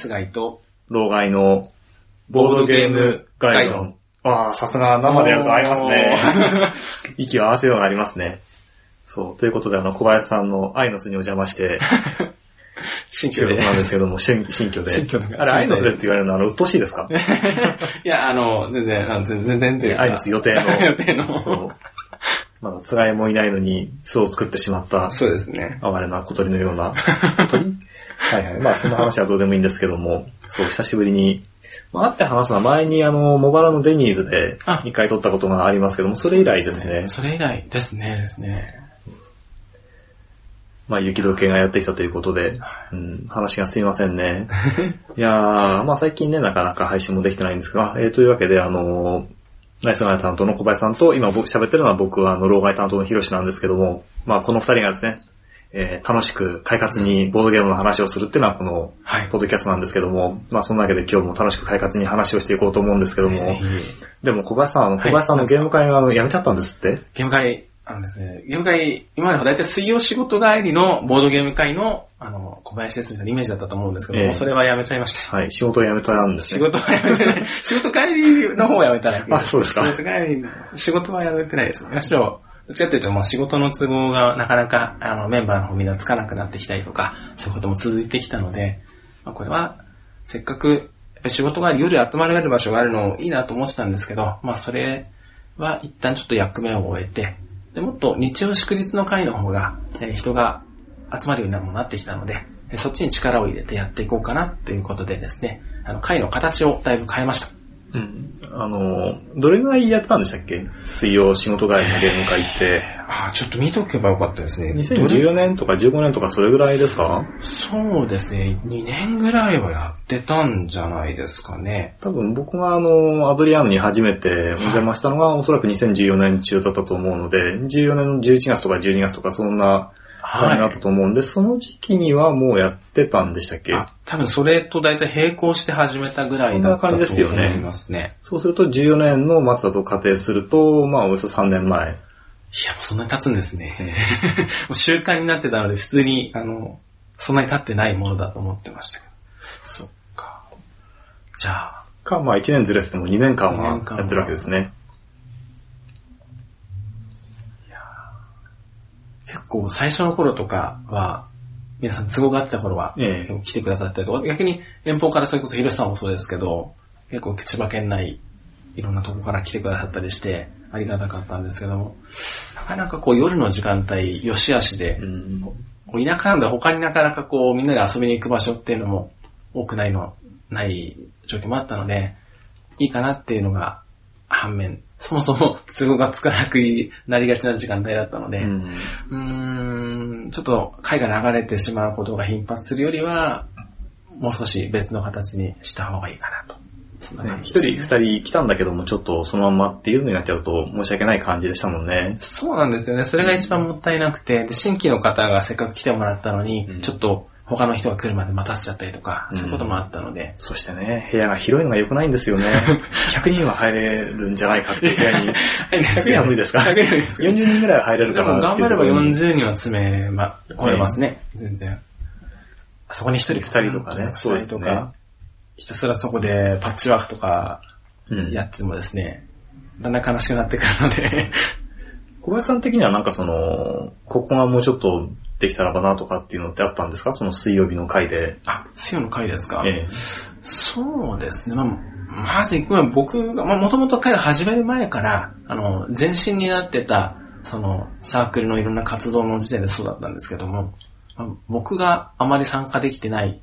イスガイと、老害のボードゲームガイドン。ああ、さすが生でやると合いますね。息を合わせようがありますね。そう。ということで、あの、小林さんのアイノスにお邪魔して、新居で。なんですけども、新新居で。新居であれ、アイノスでって言われるのは、あの、鬱陶しいですか？いや、あの、全然、あの全然、全然というか。アイノス予定の。予定の。そう。まだ、つがいもいないのに、巣を作ってしまった、そうですね。哀れな小鳥のような。小鳥はいはい。まあ、その話はどうでもいいんですけども、そう、久しぶりに、まあ、会って話すのは前にあの、茂原のデニーズであ一回撮ったことがありますけども、それ以来ですね。それ以来ですね、ですね。まあ、雪解けがやってきたということで、うん、話がすいませんね。いやー、まあ最近ね、なかなか配信もできてないんですが、えー、というわけで、あのー、ナイスガイ担当の小林さんと、今僕喋ってるのは僕はあの、老害担当のヒロシなんですけども、まあこの二人がですね、えー楽しく快活にボードゲームの話をするっていうのはこの、はい。ポッドキャストなんですけども、まあそんなわけで今日も楽しく快活に話をしていこうと思うんですけども、でも小林さん、小林さんのゲーム会があの辞めちゃったんですって？ゲーム会、あのですね、ゲーム会、今までは大体水曜仕事帰りのボードゲーム会の、あの、小林ですみたいなイメージだったと思うんですけども、ええそれはやめちゃいました。はい、仕事を辞めたんですね。仕事はやめてない。仕事帰りの方はやめただけあそうですか仕事帰りの、仕事はやめてないですね。むしろ、どっちかっていうと、まあ仕事の都合がなかなか、あの、メンバーの方みんなつかなくなってきたりとか、そういうことも続いてきたので、まあこれは、せっかく、仕事が夜集まれる場所があるのいいなと思ってたんですけど、まあそれは一旦ちょっと役目を終えて、で、もっと日曜祝日の会の方が、え人が集まるようにもなってきたので、そっちに力を入れてやっていこうかなっていうことでですね、あの、会の形をだいぶ変えました。うん。あの、どれぐらいやってたんでしたっけ？水曜仕事帰りのゲーム会って。ああ、ちょっと見とけばよかったですね。どれ2014年とか15年とかそれぐらいですか？そうですね、2年ぐらいはやってたんじゃないですかね。多分僕があの、アドリアーノに初めてお邪魔したのがおそらく2014年中だったと思うので、14年の11月とか12月とかそんな感じだったと思うんで、その時期にはもうやってたんでしたっけ？あ、多分それと大体並行して始めたぐらいだったとそんな感じですよね思いますね。そうすると14年の末だと仮定すると、まあおよそ3年前。いや、もうそんなに経つんですね。もう習慣になってたので、普通に、あの、そんなに経ってないものだと思ってましたけど。そっか。じゃあ、か、まあ1年ずれてても2年間二は年間はやってるわけですね。結構最初の頃とかは、皆さん都合があった頃は、ええ。来てくださったりとか、逆に遠方からそれこそ広瀬さんもそうですけど、結構千葉県内、いろんなとこから来てくださったりして、ありがたかったんですけども、なかなかこう夜の時間帯、よしあしで、うん。こう田舎なので他になかなかこうみんなで遊びに行く場所っていうのも多くないの、ない状況もあったので、いいかなっていうのが反面、そもそも都合がつかなくなりがちな時間帯だったので、うんうーん、ちょっと回が流れてしまうことが頻発するよりは、もう少し別の形にした方がいいかなと。そんなね人二人来たんだけども、ちょっとそのまんまっていうのになっちゃうと申し訳ない感じでしたもんね。そうなんですよね。それが一番もったいなくて、で、新規の方がせっかく来てもらったのに、うんちょっと他の人が来るまで待たせちゃったりとか、うんそういうこともあったので、そしてね、部屋が広いのが良くないんですよね。100人は入れるんじゃないかっていう部屋に。100人は無理ですか100人ですけど ?40 人ぐらいは入れるでかなも頑張ればっていうところに40人は詰め、ま、超えますね。全然。あそこに一人二人とかね二そうですとか、ひたすらそこでパッチワークとかうんやってもですね、だんだん悲しくなってくるので、小林さん的にはなんかその、ここがもうちょっとできたらばなとかっていうのってあったんですか？その水曜日の回で。あ、水曜の回ですか、ええ。そうですね。まあ、まず、まあ僕が、まあ、もともと会を始める前から、あの、前身になってた、その、サークルのいろんな活動の時点でそうだったんですけども、まあ僕があまり参加できてない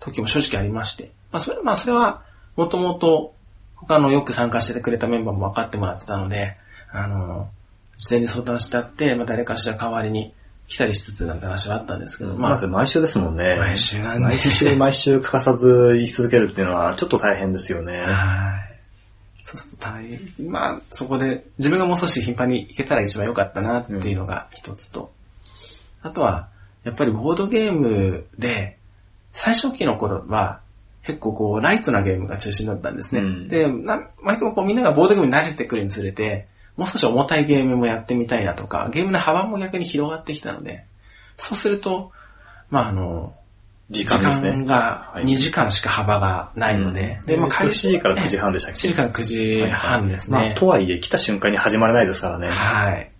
時も正直ありまして、まあ、それ、まあ、それは、もともと、他のよく参加してくれたメンバーも分かってもらってたので、あの、事前に相談してあって、まあ、誰かしら代わりに来たりしつつなんて話はあったんですけど、まあまず、毎週ですもんね。毎週なんで毎週毎週欠かさず言い続けるっていうのはちょっと大変ですよね。はい。そうすると大変。まあ、そこで、自分がもう少し頻繁に行けたら一番良かったなっていうのが一つと、あとは、やっぱりボードゲームで、最初期の頃は、結構こう、ライトなゲームが中心だったんですね。うんで、な割とこう、みんながボードゲームに慣れてくるにつれて、もう少し重たいゲームもやってみたいなとか、ゲームの幅も逆に広がってきたので、そうすると、まああの、時時間ですね。間がはい2時間しか幅がないので、で、まあ、開始7時から9時半でしたっ7け時から9時半ですまあ、ね。とはいえ、来た瞬間に始まれないですからね。はい。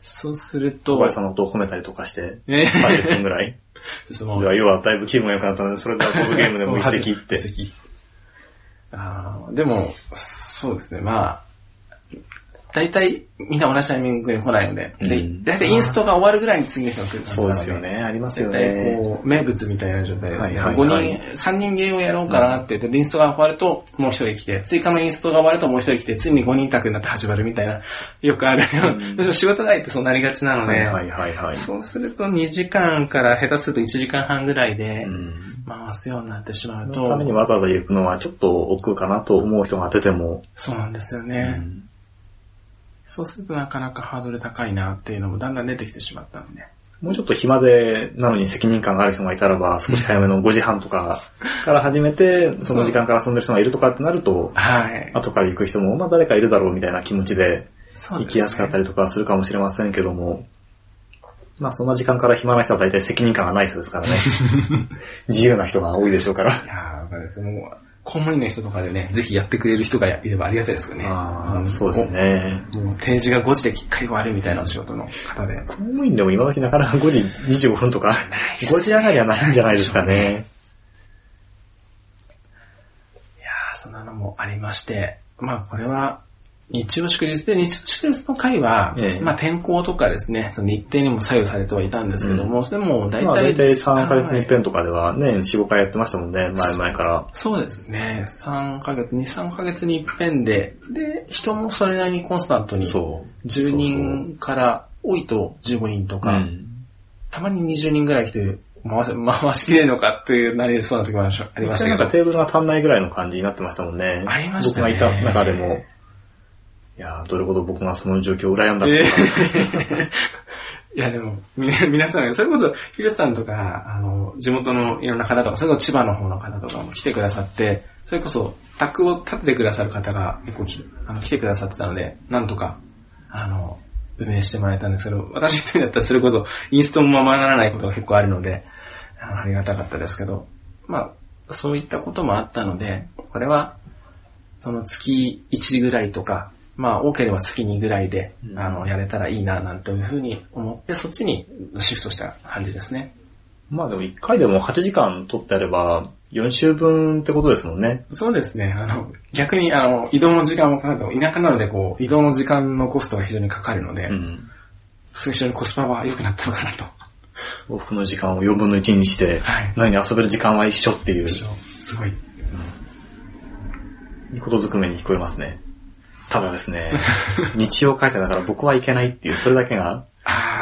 そうすると、小林さんの音を褒めたりとかして、ね30分ぐらい。です要はだいぶ気分が良くなったので、それではボードゲームでも 一石って。一石あーでも、そうですね、まあ、大体みんな同じタイミングで来ないので、でうん大体インストが終わるぐらいに次の人が来るそうで。ですよね。ありますよね。こう、名物みたいな状態ですね。はいはいはい5人、3人ゲームをやろうかなって言って、でインストが終わるともう一人来て、追加のインストが終わるともう一人来て、ついに5人宅になって始まるみたいな、よくあるよ。うん仕事外ってそうなりがちなので、はいはいはいはい。そうすると2時間から下手すると1時間半ぐらいでうん回すようになってしまうそと、のためにわざわざ行くのはちょっと億劫かなと思う人が出ても、そうなんですようね。んそうするとなかなかハードル高いなっていうのもだんだん出てきてしまったんで。もうちょっと暇で、なのに責任感がある人がいたらば、少し早めの5時半とかから始めて、その時間から遊んでる人がいるとかってなると、はい。後から行く人も、まあ誰かいるだろうみたいな気持ちで行きやすかったりとかするかもしれませんけども、まあそんな時間から暇な人は大体責任感がない人ですからね。自由な人が多いでしょうから。いやー、わかります。もう、公務員の人とかでね、ぜひやってくれる人がいればありがたいですよね。ああ、んそうです。ね。おもう定時が5時できっかり終わるみたいなお仕事の方で。公務員でも今時なかなか5時25分とか、5時上がりはないんじゃないですかね。いやー、そんなのもありまして、まあこれは、日曜祝日で、日曜祝日の回は、ええまあ天候とかですね、日程にも左右されてはいたんですけども、でも大体、まあ大体3ヶ月に一はい遍とかではね、4、5回やってましたもんね、前々から。そうですね。3ヶ月、2、3ヶ月に一遍で、で、人もそれなりにコンスタントに、そう。10人から多いと15人とか、うん。たまに20人ぐらい来て、回し回しきれるのかっていうなりそうな時もありましたありましたけど。なんかテーブルが足んないぐらいの感じになってましたもんね。ありましたね僕がいた中でも。いやーどれほど僕がその状況を羨んだえ。ー いやでも、み 皆さん、それこそ、ヒルさんとか、あの、地元のいろんな方とか、それこそ千葉の方の方とかも来てくださって、それこそ、宅を立ててくださる方が結構きあの来てくださってたので、なんとか、あの、運営してもらえたんですけど、私一人だったらそれこそ、インストもままならないことが結構あるので、あのありがたかったですけど、まあ、そういったこともあったので、これは、その月1ぐらいとか、まあ多ければ月2ぐらいで、うんあの、やれたらいいな、なんていうふうに思って、そっちにシフトした感じですね。まあでも1回でも8時間取ってあれば、4週分ってことですもんね。そうですね。あの、逆に、あの、移動の時間もかかる田舎なので、こう、移動の時間のコストが非常にかかるので、うん。それ非常にコスパは良くなったのかなと。往復の時間を4分の1にして、はい何に遊べる時間は一緒っていう、すごい。いいことずくめに聞こえますね。ただですね、日曜開催だから僕は行けないっていう、それだけが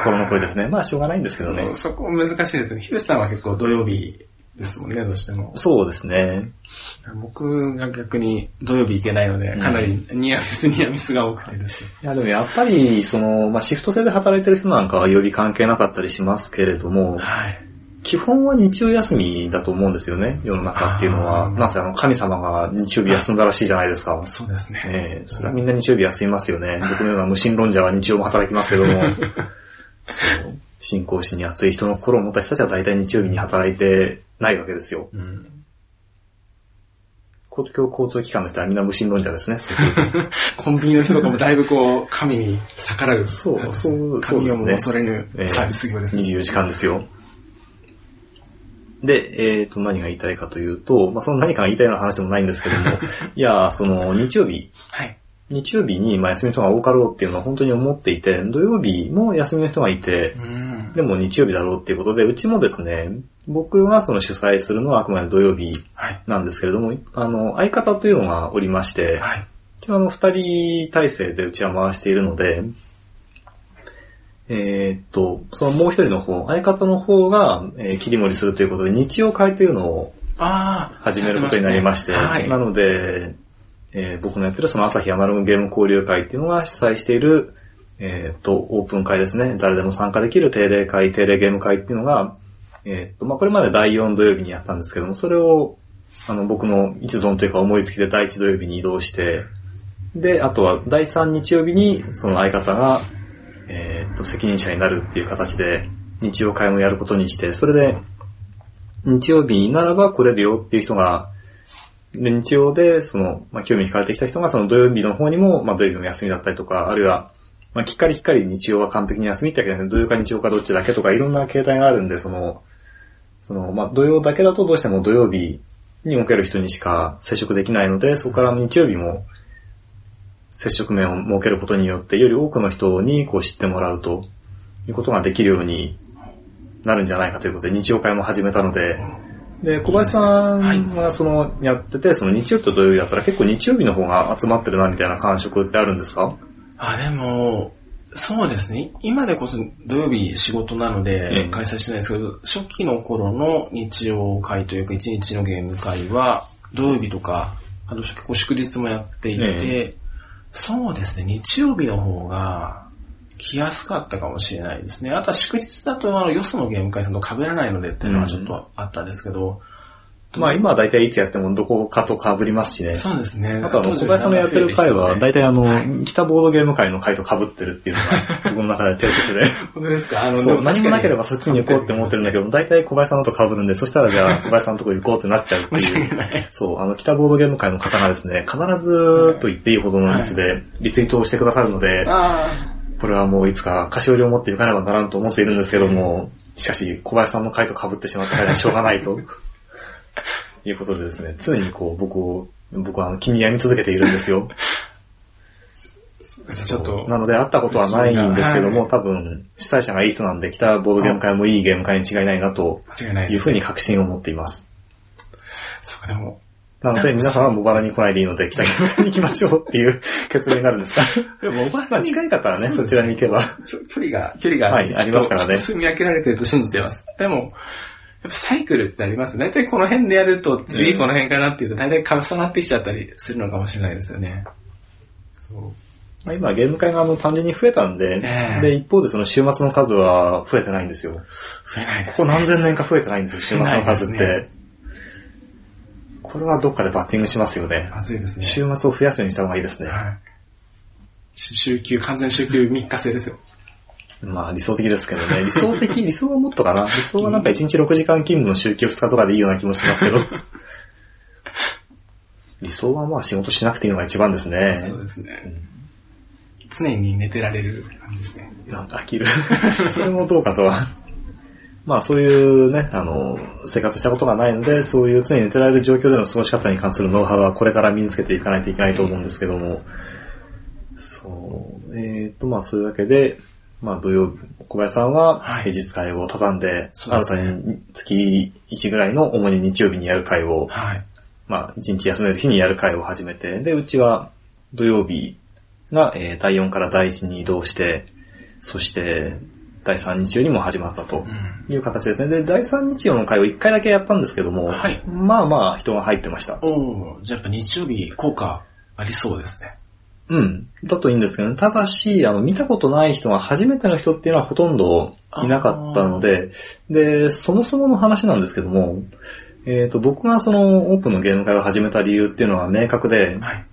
心の声ですね。まあしょうがないんですけどねそこ難しいですね。ヒルさんは結構土曜日ですもんね、どうしても。そうですね。僕が逆に土曜日行けないので、かなりニアミス、ニアミスが多くてですね。いやでもやっぱり、その、まあシフト制で働いてる人なんかは曜日関係なかったりしますけれども、はい。基本は日曜休みだと思うんですよね、世の中っていうのは。なんせあの、神様が日曜日休んだらしいじゃないですか。そうですね。ええそれはみんな日曜日休みますよね。僕のような無神論者は日曜も働きますけども、そう信仰心に熱い人の心を持った人たちは大体日曜日に働いてないわけですよ。うん公共交通機関の人はみんな無神論者ですね。コンビニの人とかもだいぶこう、神に逆らう。そうそう神をも恐れぬええサービス業ですね。24時間ですよ。で、えっ、と、何が言いたいかというと、まあ、その何かが言いたいような話でもないんですけども、いや、その、日曜日、はい。日曜日にまあ休みの人が多かろうっていうのは本当に思っていて、土曜日も休みの人がいて、うん。でも日曜日だろうっていうことで、うちもですね、僕がその主催するのはあくまで土曜日はい。なんですけれども、あの、相方というのがおりまして、はい。あの、二人体制でうちは回しているので、えーっと、そのもう一人の方、相方の方が、えー切り盛りするということで、日曜会というのを。始めることになりまして、はい。なので、えー僕のやってるその朝日アナログゲーム交流会っていうのが主催している、えーっと、オープン会ですね。誰でも参加できる定例会、定例ゲーム会っていうのが、えーっと、まあ、これまで第4土曜日にやったんですけども、それを、あの、僕の一存というか思いつきで第1土曜日に移動して、で、あとは第3日曜日に、その相方が、えーっと、責任者になるっていう形で、日曜会もやることにして、それで、日曜日ならば来れるよっていう人が、で、日曜で、その、まあ、興味惹かれてきた人が、その土曜日の方にも、まあ、土曜日も休みだったりとか、あるいは、まあ、きっかりきっかり日曜は完璧に休みってわけじゃなくて、土曜か日曜かどっちだけとか、いろんな形態があるんで、その、その、まあ、土曜だけだとどうしても土曜日における人にしか接触できないので、そこから日曜日も接触面を設けることによって、より多くの人にこう知ってもらうということができるようになるんじゃないかということで、日曜会も始めたので、で、小林さんがその、やってて、その日曜日と土曜日だったら結構日曜日の方が集まってるなみたいな感触ってあるんですか？あ、でも、そうですね。今でこそ土曜日仕事なのえでえ開催してないですけど、初期の頃の日曜会というか一日のゲーム会は土曜日とか、あと結構祝日もやっていて、えそうですね。日曜日の方が来やすかったかもしれないですね。あとは祝日だとあのよそのゲーム会さんと被らないのでっていうのはちょっとあったんですけど、まあ今は大体いつやってもどこかと被りますしね。そうですね。あとあの、小林さんのやってる回は、大体あの、北ボードゲーム会の回と被ってるっていうのが、僕の中で定説で。本当ですか？あの、そう、何もなければそっちに行こうって思ってるんだけど、大体小林さんのと被るんで、そしたらじゃあ小林さんのとこ行こうってなっちゃうっていう。訳ない。そう、あの、北ボードゲーム会の方がですね、必ずと言っていいほどの率でリツイートをしてくださるので、あこれはもういつか菓子折りを持っていかねばならんと思っているんですけども、しかし小林さんの回と被ってしまったからしょうがないと。いうことでですね、常にこう僕を、僕はあの気に病み続けているんですよ。ちょっと、なので会ったことはないんですけども、はい多分主催者がいい人なんで、北ボードゲーム会もいいゲーム会に違いないなと間違いないです。いうふうに確信を持っています。そうか、でも、なので 皆さんは茂原に来ないでいいので、北ゲーム会に行きましょうっていう結論になるんですか？でも、まあ近い方はね、そちらに行けば。距離が、距離が、はいありますからね住み分けられてると信じてます。でも、ぱサイクルってあります。大体この辺でやると、次この辺かなっていうと、大体重なってきちゃったりするのかもしれないですよね。そう。まあ今ゲーム会があの単純に増えたんで、ええで、一方でその週末の数は増えてないんですよ。増えないでここすね。何千年か増えてないんですよ、週末の数って。これはどっかでバッティングしますよね。まずいですね。週末を増やすようにした方がいいですね。はい。週週休、完全週休3日制ですよ。まあ理想的ですけどね。理想的、理想はもっとかな。理想はなんか1日6時間勤務の週休2日とかでいいような気もしますけど。理想はまあ仕事しなくていいのが一番ですね。そうですね。常に寝てられる感じですね。いや、飽きる。それもどうかとは。まあそういうね、あの、生活したことがないので、そういう常に寝てられる状況での過ごし方に関するノウハウはこれから身につけていかないといけないと思うんですけども。そう、えっ、と、まあそういうわけで、まあ土曜日、小林さんははい平日会を畳んで、新たに月1ぐらいの主に日曜日にやる会を、はい。まあ1日休める日にやる会を始めて、で、うちは土曜日が、えー第4から第1に移動して、そして第3日曜にも始まったとうん。いう形ですね。で、第3日曜の会を1回だけやったんですけども、はいまあまあ人が入ってました。おーじゃあやっぱ日曜日効果ありそうですね。うん。だといいんですけどね。ただし、あの、見たことない人が初めての人っていうのはほとんどいなかったので、で、そもそもの話なんですけども、えっ、と、僕がそのオープンのゲーム会を始めた理由っていうのは明確で、はい。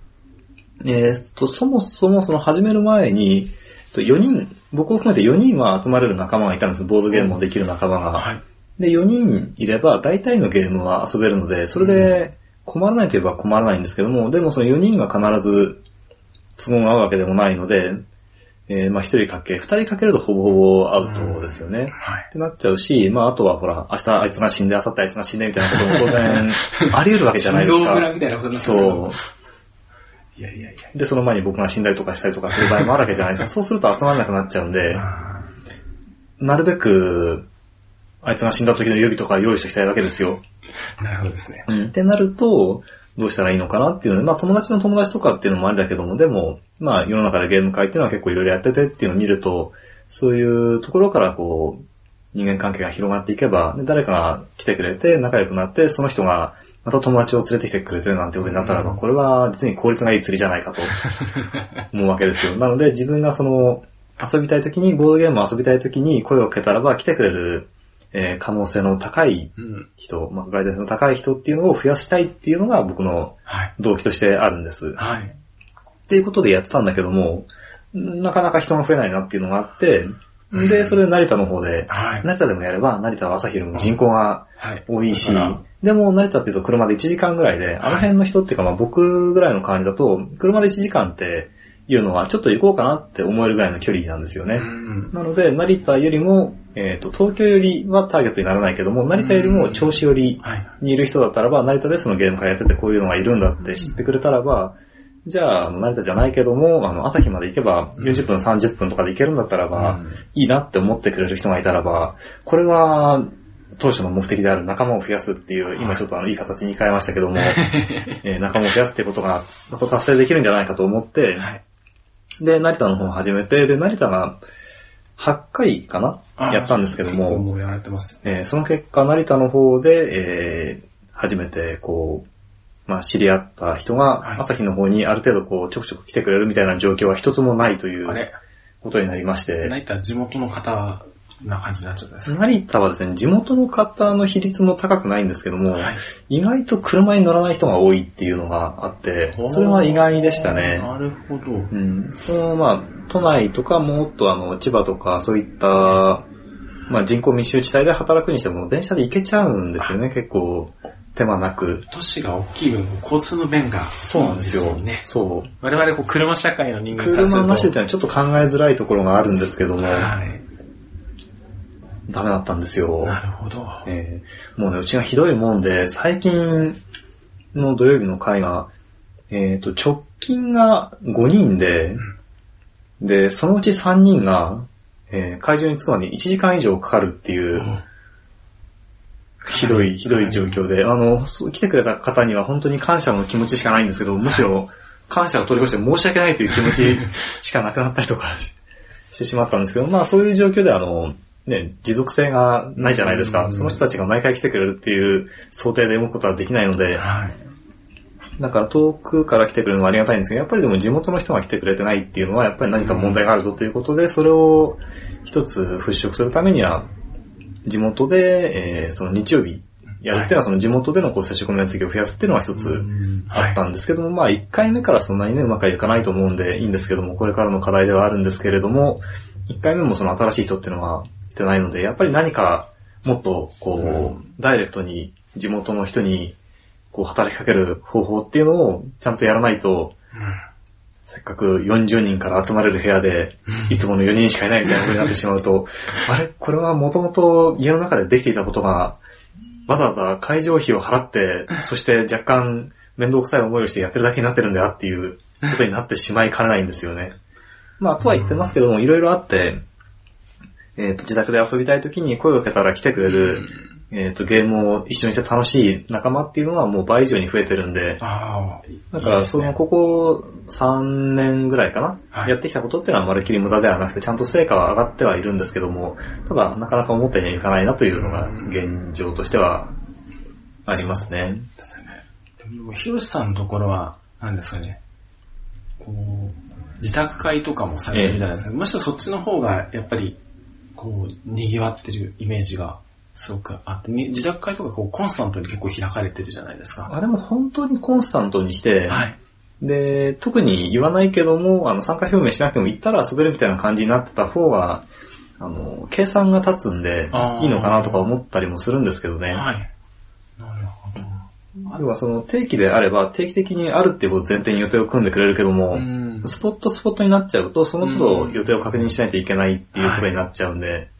えー、と、そもそもその始める前に、と4人、僕を含めて4人は集まれる仲間がいたんです。ボードゲームもできる仲間が。はい。で、4人いれば大体のゲームは遊べるので、それで困らないといえば困らないんですけども、でもその4人が必ず都合が合うわけでもないので、えーまあ1人かけ、2人かけるとほぼほぼアウトですよね。はい。ってなっちゃうし、まああとはほら、明日あいつが死んで、明後日あいつが死んでみたいなことも当然 あり得るわけじゃないですか。みたいなことそう。いやいやいや。で、その前に僕が死んだりとかしたりとかする場合もあるわけじゃないですか。そうすると集まらなくなっちゃうんで、あなるべく、あいつが死んだ時の予備とか用意しておきたいわけですよ。ーなるほどですね。うん。ってなると、どうしたらいいのかなっていうので、まあ友達の友達とかっていうのもありだけども、でも、まあ世の中でゲーム会っていうのは結構いろいろやっててっていうのを見ると、そういうところからこう、人間関係が広がっていけば、で誰かが来てくれて仲良くなって、その人がまた友達を連れてきてくれてなんてことになったらば、うんこれは実に効率がいい釣りじゃないかと 思うわけですよ。なので自分がその、遊びたい時に、ボードゲームを遊びたい時に声をかけたらば来てくれる、えー可能性の高いうん。人、まあ、外在性の高い人っていうのを増やしたいっていうのが僕のはい。動機としてあるんです。っはい。ていうことでやってたんだけども、なかなか人が増えないなっていうのがあって、で、それで成田の方で、はい。成田でもやれば、成田は朝昼も人口がはい。多いしだから、でも成田っていうと車で1時間ぐらいで、あの辺の人っていうかまあ僕ぐらいの感じだと、車で1時間っていうのはちょっと行こうかなって思えるぐらいの距離なんですよね。うん。なので、成田よりも、えっ、と、東京よりはターゲットにならないけども、成田よりも銚子よりはい。にいる人だったらば、成田でそのゲーム会やっててこういうのがいるんだって知ってくれたらば、じゃあ、成田じゃないけども、あの、朝日まで行けば、40分、30分とかで行けるんだったらば、うんいいなって思ってくれる人がいたらば、これは、当初の目的である仲間を増やすっていう、今ちょっとあの、いい形に変えましたけども、えー仲間を増やすっていうことが、達成できるんじゃないかと思って、はい。で、成田の方を始めて、で、成田が8回かな？あやったんですけども、もうやられてますよね。えーその結果、成田の方で、えー初めて、こう、まあ、知り合った人はい。が、朝日の方にある程度、こう、ちょくちょく来てくれるみたいな状況は一つもないということになりまして、成田地元の方な感じになっちゃったんですか成田はですね、地元の方の比率も高くないんですけども、はい。意外と車に乗らない人が多いっていうのがあって、それは意外でしたね。なるほど。うん。その、まあ、都内とかもっとあの、千葉とかそういった、まあ人口密集地帯で働くにしても電車で行けちゃうんですよね、結構。手間なく。都市が大きい分、交通の便がそうなんですよ。ね。そう。我々こう車社会の人間からすると。車なしでってのはちょっと考えづらいところがあるんですけども、はい。ダメだったんですよ。なるほど。えーもうね、うちがひどいもんで、最近の土曜日の会が、えっ、と、直近が5人で、で、そのうち3人が、えー会場に着くまでに1時間以上かかるっていう、ひどい、ひどい状況で、あの、来てくれた方には本当に感謝の気持ちしかないんですけど、むしろ感謝を取り越して申し訳ないという気持ちしかなくなったりとか してしまったんですけど、まあそういう状況であの、ね、持続性がないじゃないですか。うん。その人たちが毎回来てくれるっていう想定で動くことはできないので、はい。だから遠くから来てくれるのはありがたいんですけど、やっぱりでも地元の人が来てくれてないっていうのは、やっぱり何か問題があるぞということで、それを一つ払拭するためには、地元で、えーその日曜日やるっていうのは、その地元でのこう接触面積を増やすっていうのが一つあったんですけども、まあ一回目からそんなにね、うまくはいかないと思うんでいいんですけども、これからの課題ではあるんですけれども、一回目もその新しい人っていうのが来てないので、やっぱり何かもっとこう、ダイレクトに地元の人にこう働きかける方法っていうのをちゃんとやらないと、せっかく40人から集まれる部屋で、いつもの4人しかいないみたいな風になってしまうと、あれ？これはもともと家の中でできていたことが、わざわざ会場費を払って、そして若干面倒くさい思いをしてやってるだけになってるんだよっていうことになってしまいかねないんですよね。まあ、とは言ってますけども、いろいろあって、えっ、と、自宅で遊びたい時に声をかけたら来てくれる、えっ、と、ゲームを一緒にして楽しい仲間っていうのはもう倍以上に増えてるんで、ああ。だから、その、ここ3年ぐらいかな、はいやってきたことっていうのはまるっきり無駄ではなくて、ちゃんと成果は上がってはいるんですけども、ただ、なかなか思ったようにはいかないなというのが現状としてはありますね。ですよね。でも、ヒロシさんのところは、何ですかね。こう、自宅会とかもされてるじゃないですか。むしろそっちの方が、やっぱり、こう、賑わってるイメージが、すごくあって、み自宅会とかこう、コンスタントに結構開かれてるじゃないですか。あれも本当にコンスタントにして、はい。で、特に言わないけども、あの、参加表明しなくても行ったら遊べるみたいな感じになってた方が、あの、計算が立つんでいいのかなとか思ったりもするんですけどね。はい。要はその定期であれば定期的にあるっていうことを前提に予定を組んでくれるけども、うん。スポットスポットになっちゃうと、その都度予定を確認しないといけないっていうことになっちゃうんで、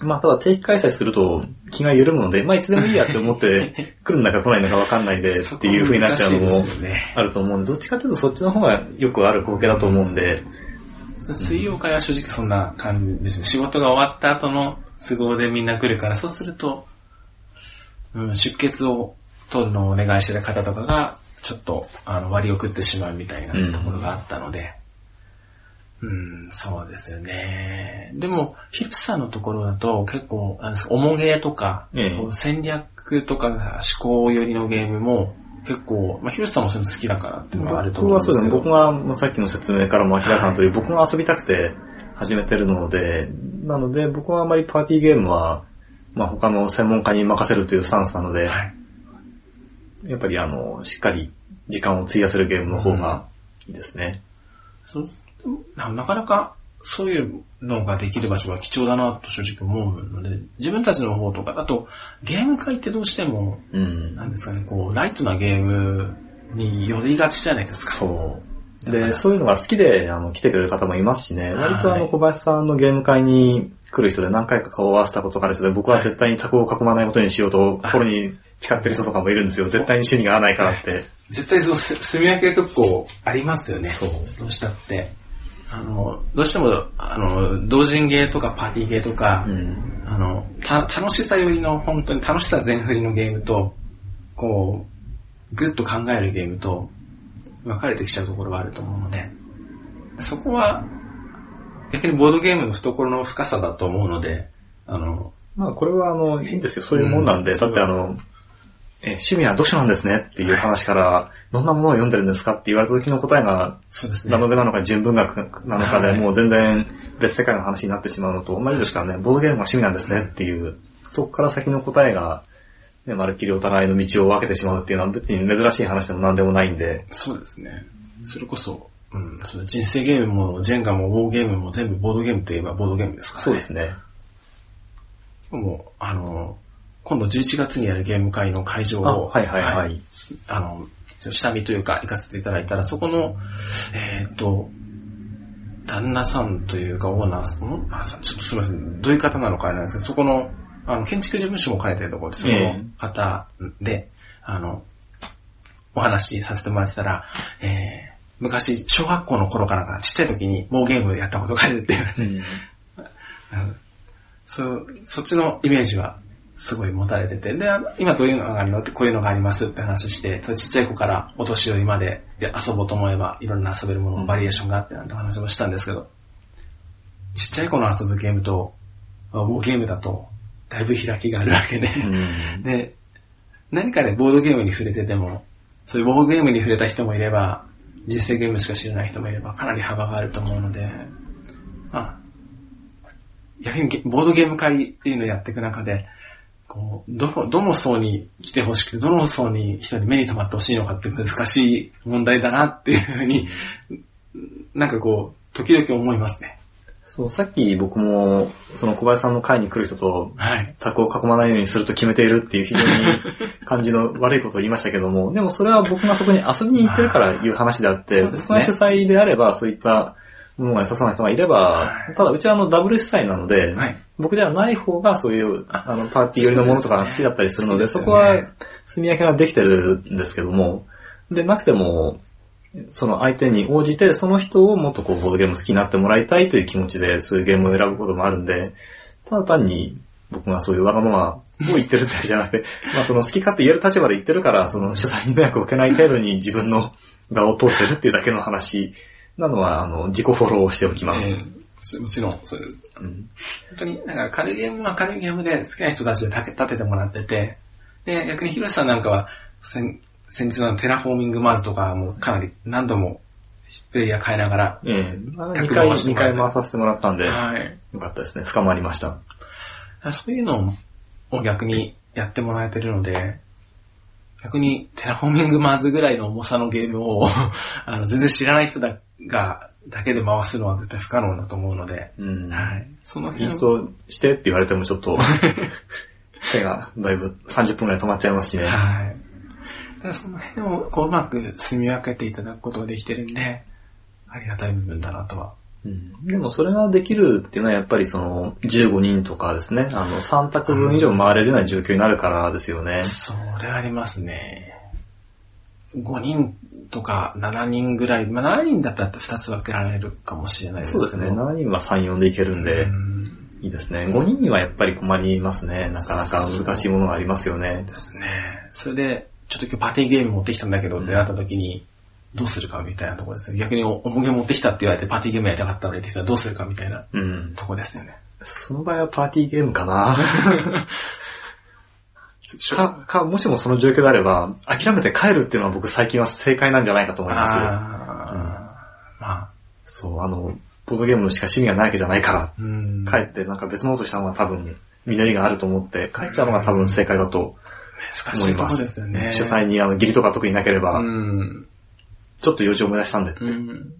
まあただ定期開催すると気が緩むので、まあいつでもいいやって思って 来るんだか来ないのかわかんないでっていう風になっちゃうのもあると思うんで、どっちかっていうとそっちの方がよくある光景だと思うんで、水曜会は正直そんな感じですね。仕事が終わった後の都合でみんな来るから、そうすると、うん、出血を取るのをお願いしてる方とかが、ちょっとあの割を食ってしまうみたいなところがあったので、うん、そうですよね。でも、ヒルプさんのところだと結構、なんですか、重ゲーとか、ええこう戦略とか思考寄りのゲームも結構、まあ、ヒルプさんもそういうの好きだからっていうのがあると僕思うんですけど。はそうですね、僕がまあさっきの説明からも明らかな通り、僕が遊びたくて始めてるので、なので僕はあまりパーティーゲームは、まあ他の専門家に任せるというスタンスなので、はい。やっぱりあの、しっかり時間を費やせるゲームの方がいいですね。そうななかなか、そういうのができる場所が貴重だなと正直思うので、自分たちの方とか、あとゲーム会ってどうしても、うん。なんですかね、こう、ライトなゲームに寄りがちじゃないですか。そう。で、そういうのが好きで、あの、来てくれる方もいますしね、はい割とあの、小林さんのゲーム会に来る人で何回か顔を合わせたことがある人で、僕は絶対にタコを囲まないことにしようと、心に誓ってる人とかもいるんですよ。絶対に趣味が合わないからって。絶対そのす住み分け結構ありますよね。そうどうしたって。あの、どうしても、あの、同人ゲーとかパーティーゲーとか、うん。あの、た、楽しさよりの、本当に楽しさ全振りのゲームと、こう、ぐっと考えるゲームと、分かれてきちゃうところはあると思うので、そこは、逆にボードゲームの懐の深さだと思うので、あの、まあ、これはあの、いいんですよ。そういうもんなんで、うんだってあの、え、趣味は読書なんですねっていう話から、どんなものを読んでるんですかって言われた時の答えが、そうですね。ラノベなのか純文学なのかで、はいもう全然別世界の話になってしまうのと同じですからね、ボードゲームが趣味なんですねっていう、そこから先の答えが、ね、まるっきりお互いの道を分けてしまうっていうのは別に珍しい話でも何でもないんで、そうですね。それこそ、うん、その人生ゲームも、ジェンガも、ウォーゲームも全部ボードゲームといえばボードゲームですからね。そうですね。もう、あの、今度11月にやるゲーム会の会場あ、を、はいはいはい。あの、下見というか行かせていただいたら、そこの、えーっと、旦那さんというかオーナーさん、ん？あさちょっとすみません、どういう方なのかあれなんですけど、そこの、あの、建築事務所も兼ねてるところで、その方で、あの、お話しさせてもらってたら、えー、昔、小学校の頃かなんか、ちっちゃい時に、モーゲームやったことがあるって言われて、うん。うんそ、そっちのイメージはすごい持たれてて、で、今どういうのがあるの？ってこういうのがありますって話して、ちっちゃい子からお年寄りまでで遊ぼうと思えばいろんな遊べるもののバリエーションがあってなんて話もしたんですけど、ちっちゃい子の遊ぶゲームと、まあウォーゲームだと、だいぶ開きがあるわけで、うん。で、何かでボードゲームに触れてても、そういうボードゲームに触れた人もいれば、人生ゲームしか知らない人もいれば、かなり幅があると思うので、まあ、逆にボードゲーム会っていうのをやっていく中で、こう、どの、どの層に来てほしくて、どの層に人に目に留まってほしいのかって難しい問題だなっていうふうに、なんかこう、時々思いますね。そう、さっき僕も、その小林さんの会に来る人と、はい。卓を囲まないようにすると決めているっていう非常に 感じの悪いことを言いましたけども、でもそれは僕がそこに遊びに行ってるから言う話であって、僕が主催であればそういったものが良さそうな人がいればはい、ただうちはあのダブル主催なので、はい。僕ではない方がそういうあのパーティー寄りのものとかが好きだったりするので、そでねこは住み分けができてるんですけども、で、なくても、その相手に応じて、その人をもっとこう、ボードゲーム好きになってもらいたいという気持ちで、そういうゲームを選ぶこともあるんで、ただ単に僕がそういうわがままを言ってるってわけじゃなくて、まあその好き勝手言える立場で言ってるから、その主催に迷惑を受けない程度に自分の側を通してるっていうだけの話なのは、あの、自己フォローをしておきます。えーもちろん、そうです。うん本当に、だから軽いゲームは軽いゲームで好きな人たちで立て立ててもらってて、で、逆にヒロシさんなんかは、先先日のテラフォーミングマーズとかもかなり何度もプレイヤー変えながら、ええまあ、2逆回、二回回回させてもらったんで、はい。よかったですね。深まりました。そういうのを逆にやってもらえてるので、逆にテラフォーミングマーズぐらいの重さのゲームを あの全然知らない人だが、だけで回すのは絶対不可能だと思うので、うんはい。その辺インストしてって言われてもちょっと、手がだいぶ30分くらい止まっちゃいますしね。はい。だその辺をこううまく住み分けていただくことができてるんで、ありがたい部分だなとは。うんでもそれができるっていうのはやっぱりその15人とかですね、あの3卓分以上回れるような状況になるからですよね。それありますね。5人とか7人ぐらい、まあ7人だったら2つ分けられるかもしれないですけど。そうですね。7人は3、4でいけるんでう、んいいですね。5人はやっぱり困りますね。なかなか難しいものがありますよね。ですね。それで、ちょっと今日パーティーゲーム持ってきたんだけどってなった時に、どうするかみたいなところですね。逆にお重げ持ってきたって言われてパーティーゲームやりたかったのにってきたらどうするかみたいなうん。とこですよね。その場合はパーティーゲームかな。か、か、もしもその状況であれば、諦めて帰るっていうのは僕最近は正解なんじゃないかと思います。あーまあ、そう、あの、ボードゲームのしか趣味がないわけじゃないから、うん。帰ってなんか別のことしたのが多分、実りがあると思って、帰っちゃうのが多分正解だと難しいとこ。ですよね。主催にあの、義理とか特になければ、うん。ちょっと用事を思い出したんでって。うん。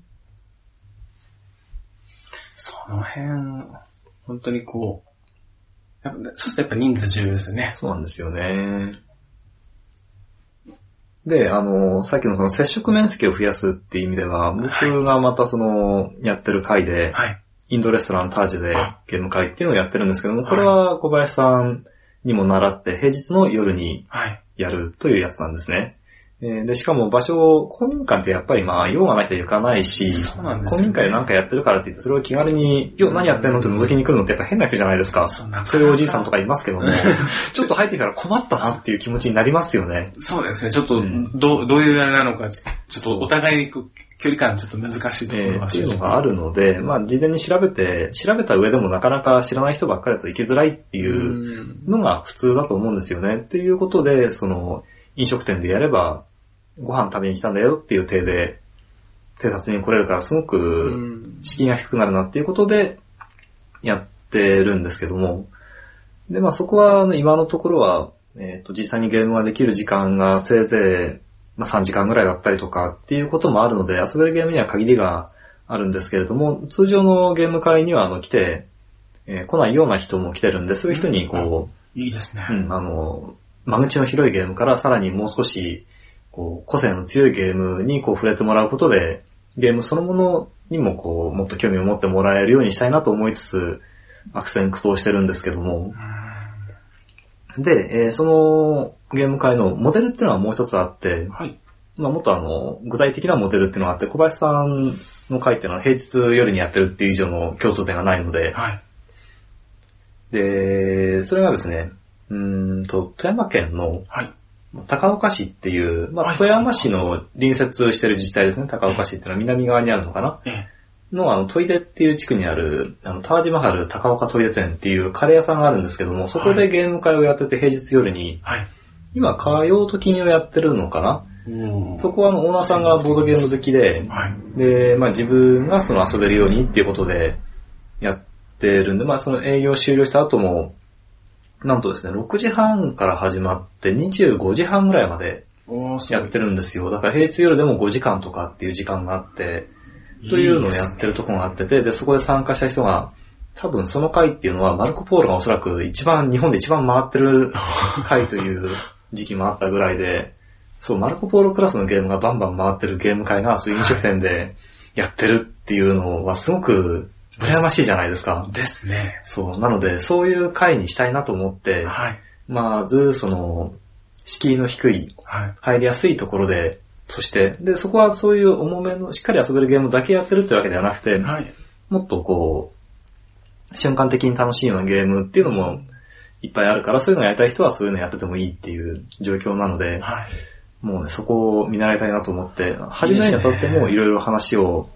その辺、本当にこう、やっぱそうするとやっぱ人数重要ですよね。そうなんですよね。で、あの、さっきのその接触面積を増やすっていう意味では、僕がまたその、やってる回で、はい。インドレストランタージでゲーム会っていうのをやってるんですけども、これは小林さんにも習って平日の夜にはい。やるというやつなんですね。えーで、しかも場所、公民館ってやっぱりまあ、用がないと行かないし、そうなんですよ公民館で何かやってるからって言って、それを気軽に、よ、何やってんのって覗きに来るのってやっぱ変な人じゃないですか。そうなかなかそういうおじいさんとかいますけども、ちょっと入ってきたら困ったなっていう気持ちになりますよね。そうですね。ちょっと、うんどう、どういうあれなのか、ちょちょっとお互いにこう距離感ちょっと難しいとこえーっていうのがあるので、まあ、事前に調べて、調べた上でもなかなか知らない人ばっかりだと行きづらいっていううんのが普通だと思うんですよね。っていうことで、その、飲食店でやれば、ご飯食べに来たんだよっていう体で、偵察に来れるからすごうく、ん敷居が低くなるなっていうことで、やってるんですけども。で、まあそこは、今のところは、えっ、と、実際にゲームができる時間がせいぜい、まあ3時間ぐらいだったりとかっていうこともあるので、遊べるゲームには限りがあるんですけれども、通常のゲーム会には、あの、来て、えー来ないような人も来てるんで、そういう人にこう、いいですね。うん、あの、間口の広いゲームからさらにもう少し、こう、個性の強いゲームにこう触れてもらうことで、ゲームそのものにもこう、もっと興味を持ってもらえるようにしたいなと思いつつ、悪戦苦闘してるんですけども。で、えーそのゲーム会のモデルっていうのはもう一つあって、はい。まあもっとあの、具体的なモデルっていうのがあって、小林さんの会っていうのは平日夜にやってるっていう以上の共通点がないので、はい。で、それがですね、うーんと、富山県のはい。高岡市っていう、まあ、はい富山市の隣接してる自治体ですね。高岡市っていうのは南側にあるのかなええ。の、あの、トイデっていう地区にある、あの、タージマハル高岡トイデ店っていうカレー屋さんがあるんですけども、そこでゲーム会をやってて平日夜に、はい。今、火曜と金曜やってるのかな？うんそこはあの、オーナーさんがボードゲーム好きで、はい。で、まあ自分がその遊べるようにっていうことでやってるんで、まあその営業終了した後も、なんとですね、6時半から始まって25時半ぐらいまで。やってるんですよ。だから平日夜でも5時間とかっていう時間があって、というのをやってるところがあってて、で、そこで参加した人が、多分その回っていうのは、マルコポーロがおそらく一番、日本で一番回ってる回という時期もあったぐらいで、そう、マルコポーロクラスのゲームがバンバン回ってるゲーム会が、そういう飲食店でやってるっていうのはすごく羨ましいじゃないですか。ですね。そう、なので、そういう回にしたいなと思って、はい。まず、その、敷居の低い、はい。入りやすいところで、そして、で、そこはそういう重めの、しっかり遊べるゲームだけやってるってわけではなくて、はい。もっとこう、瞬間的に楽しいようなゲームっていうのもいっぱいあるから、そういうのやりたい人はそういうのやっててもいいっていう状況なので、はい。もうね、そこを見習いたいなと思って、始めるにあたってもいろいろ話を、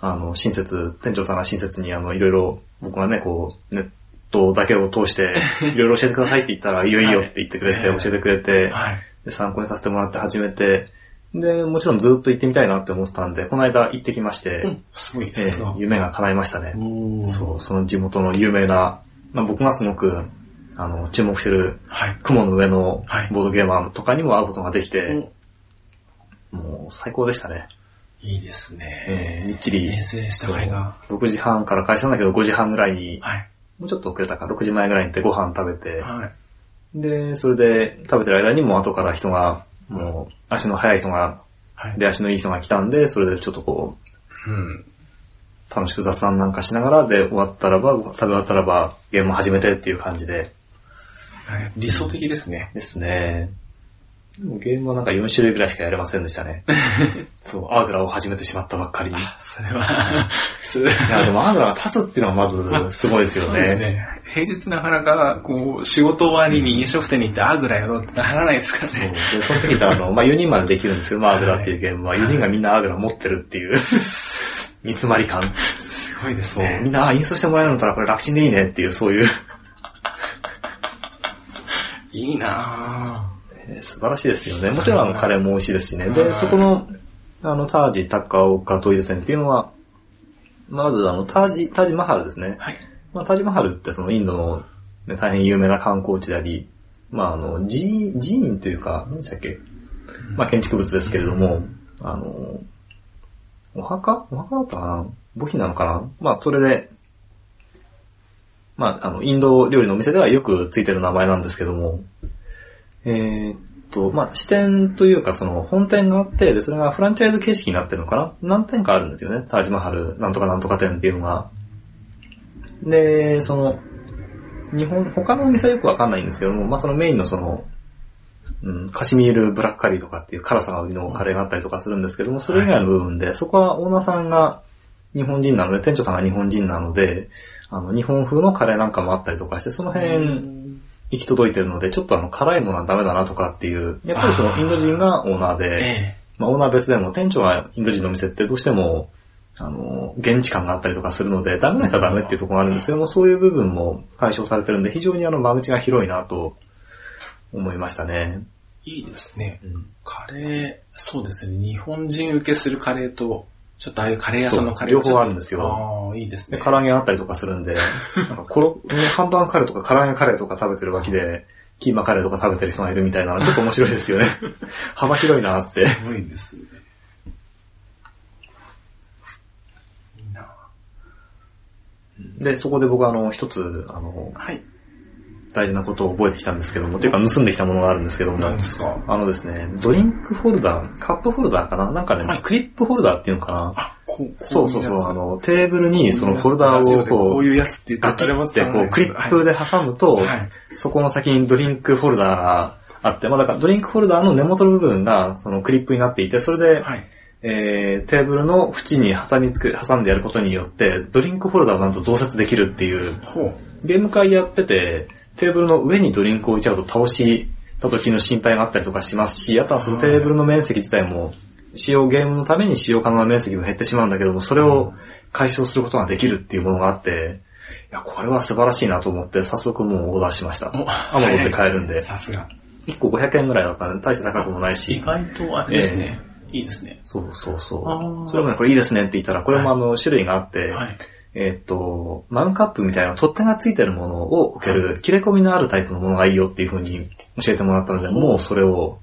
あの、親切、店長さんが親切に、あの、いろいろ、僕がね、こう、ネットだけを通して、いろいろ教えてくださいって言ったら、いいよいいよって言ってくれて、はい教えてくれて、はい。で参考にさせてもらって始めて、で、もちろんずっと行ってみたいなって思ってたんで、この間行ってきまして、うん。すごいえですがー。夢が叶いましたね。そう、その地元の有名な、まあ、僕がすごく、あの、注目してるはい。雲の上のはいボードゲーマーとかにも会うことができて、おもう最高でしたね。いいですえね。ーみっちり遠征した会が。6時半から開始なんだけど5時半ぐらいに、はい。もうちょっと遅れたか、6時前ぐらいに行ってご飯食べて、はい。で、それで食べてる間にもう後から人が、もう足の速い人が、はい。出足のいい人が来たんで、それでちょっとこう、うん。楽しく雑談なんかしながらで終わったらば、食べ終わったらば、ゲームを始めてっていう感じで。はい理想的ですね。ですね。ゲームはなんか4種類ぐらいしかやれませんでしたね。そう、アーグラを始めてしまったばっかりそれは、それや、でもアーグラが立つっていうのはまずすごいですよそうですね。ね。平日なかなか、こう、仕事終わりに飲食店に行って、あぐらやろうってならないですからそうね。で、その時ってあの、まあ、4人までできるんですけど、まあ、アーグラっていうゲームは、4人がみんなアーグラ持ってるっていう、煮詰まり感。すごいですそう、みねん。な、あ、インストしてもらえるんだったらこれ楽ちんでいいねっていう、そういう、いいなえー素晴らしいですよね。もちろんあの、カレーも美味しいですしね。はいで、そこの、あの、タージ、高岡トイレ線っていうのは、まずあの、タージ、タージマハルですね。はい。まあ、タージマハルってそのインドの、ね、大変有名な観光地であり、まあ、あの、寺院、寺院というか、何でしたっけ？まあ、建築物ですけれども、あの、お墓？お墓だったかな？墓碑なのかな？まあ、それでまあ、あの、インド料理のお店ではよくついてる名前なんですけども、えーっと、まあ、支店というか、その、本店があって、で、それがフランチャイズ形式になってるのかな？何店かあるんですよね。タージマハル、なんとかなんとか店っていうのが。で、その、日本、他のお店はよくわかんないんですけども、まあ、そのメインのその、うん、カシミールブラックカリーとかっていう辛さが売りのカレーがあったりとかするんですけども、それ以外の部分で、そこはオーナーさんが日本人なので、店長さんが日本人なので、あの、日本風のカレーなんかもあったりとかして、その辺、行き届いてるので、ちょっとあの、辛いものはダメだなとかっていう、やっぱりそのインド人がオーナーで、えまあオーナー別でも店長がインド人のお店ってどうしても、あの、現地感があったりとかするので、ダメな人はダメっていうところがあるんですけども、そういう部分も解消されてるんで、非常にあの、間口が広いなと思いましたね。えいいですね。うんカレー、そうですね。日本人受けするカレーと、ちょっとああいうカレー屋さんのカレー両方あるんですよよ。ああ、いいですで、ね。唐揚げがあったりとかするんで、なんかコロ、ねハンバーグカレーとか唐揚げカレーとか食べてる脇で、キーマカレーとか食べてる人がいるみたいなのちょっと面白いですよね。幅広いなって。すごいですね。で、そこで僕はあの、一つ、あの、はい。大事なことを覚えてきたんですけども、というか盗んできたものがあるんですけども、何ですか？あのですね、ドリンクホルダー、カップホルダーかな？なんかね、はいクリップホルダーっていうのかな？あ、こう、こそうそうそう、あの、テーブルにそのホルダーをこう、こういうやつって言ガチってこう、クリップで、で挟むと、はい。そこの先にドリンクホルダーがあって、まあだからドリンクホルダーの根元の部分がそのクリップになっていて、それで、はい。えー、テーブルの縁に挟みつく、挟んでやることによって、ドリンクホルダーをなんと増設できるっていう。ゲーム会やってて、テーブルの上にドリンクを置いちゃうと倒した時の心配があったりとかしますし、あとはそのテーブルの面積自体も、使用、ゲームのために使用可能な面積も減ってしまうんだけども、それを解消することができるっていうものがあって、いや、これは素晴らしいなと思って、早速もうオーダーしました。おアマゾンで買えるんで、さすが。1個500円ぐらいだったんで、大して高くもない意し、外とあれですね。いいですね。そうそうそあう。ーそれもね、これいいですねって言ったら、これもあの、種類があって、はい。えーっと、マウンカップみたいな取っ手がついてるものを置ける、切れ込みのあるタイプのものがいいよっていう風に教えてもらったので、もうそれを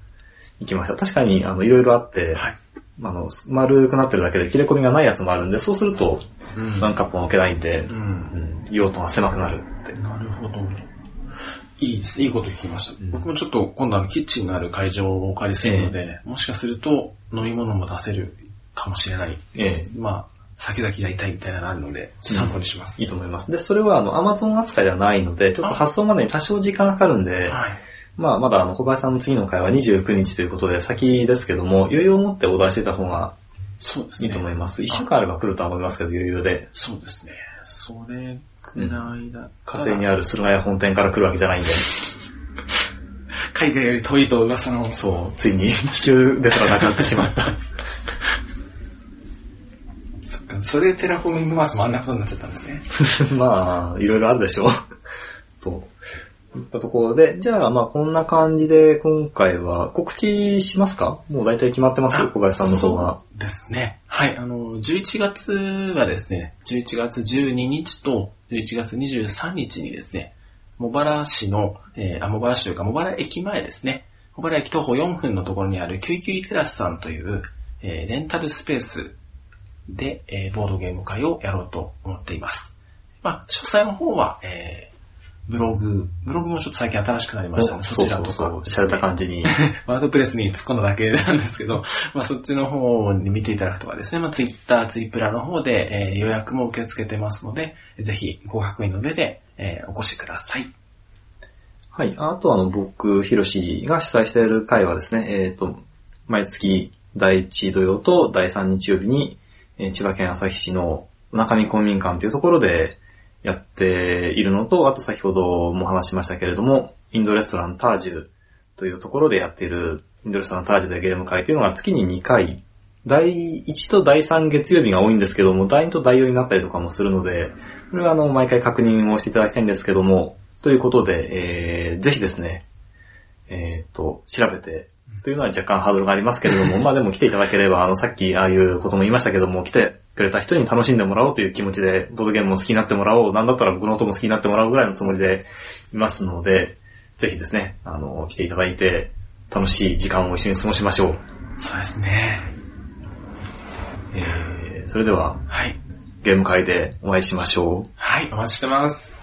行きました。確かに、あの、いろいろあって、はい。あの、丸くなってるだけで切れ込みがないやつもあるんで、そうすると、うんマウンカップも置けないんで、う。うんん、用途が狭くなるって。なるほど。いいですね。いいこと聞きました。うん僕もちょっと今度あのキッチンがある会場をお借りするので、もしかすると飲み物も出せるかもしれない。ええまあ、先々やりたいみたいなのがあるので、参考にします。いいと思います。で、それはあの、アマゾン扱いではないので、ちょっと発送までに多少時間がかかるんで、はい。まあ、まだあの、小林さんの次の回は29日ということで先ですけども、余裕を持ってオーダーしてた方がそうですね。いいと思います。一週間あれば来るとは思いますけど、余裕で。そうですね。それくらいだったら、火星にある駿河屋本店から来るわけじゃないんで。海外より遠いと噂の。そう、ついに地球ですらなくなってしまった。それでテラフォーミングマーズもあんなことになっちゃったんですね。まあ、いろいろあるでしょう。と。いったところで、じゃあまあこんな感じで今回は告知しますか？もう大体決まってます？小林さんの方は。そうですね。はい、あの、11月はですね、11月12日と11月23日にですね、茂原市の、えーあ、茂原市というか茂原駅前ですね、茂原駅徒歩4分のところにあるキュイキュイテラスさんという、えーレンタルスペースで、えーボードゲーム会をやろうと思っています。まあ、詳細の方は、えーブログ、ブログもちょっと最近新しくなりましたので、そちらとかそうそうそう、しゃれた感じに。ワードプレスに突っ込んだだけなんですけど、まあそっちの方に見ていただくとかですね、まあツイッター、ツイプラの方で、えー予約も受け付けてますので、ぜひご確認の上で、えーお越しください。はい。あとあの、僕、ヒロシが主催している会はですね、えっ、と、毎月第1土曜と第3日曜日に、えー千葉県旭市の中見公民館というところでやっているのと、あと先ほども話しましたけれども、インドレストランタージュというところでやっている、インドレストランタージュでゲーム会というのが月に2回、第1と第3月曜日が多いんですけども、第2と第4になったりとかもするので、これはあの、毎回確認をしていただきたいんですけども、ということで、えー、ぜひですね、えっ、と、調べて、というのは若干ハードルがありますけれども、まあでも来ていただければ、あの、さっきああいうことも言いましたけども、来てくれた人に楽しんでもらおうという気持ちで、ボードゲームも好きになってもらおう、なんだったら僕の音も好きになってもらうぐらいのつもりでいますので、ぜひですね、あの、来ていただいて、楽しい時間を一緒に過ごしましょう。そうですね。えー、それでは、はい。ゲーム会でお会いしましょう。はい、お待ちしてます。